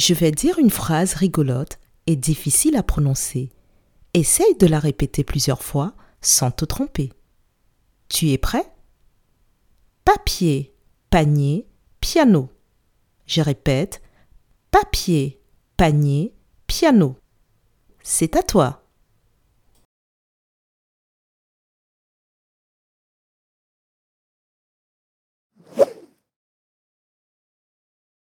Je vais dire une phrase rigolote et difficile à prononcer. Essaye de la répéter plusieurs fois sans te tromper. Tu es prêt? Papier, panier, piano. Je répète, papier, panier, piano. C'est à toi.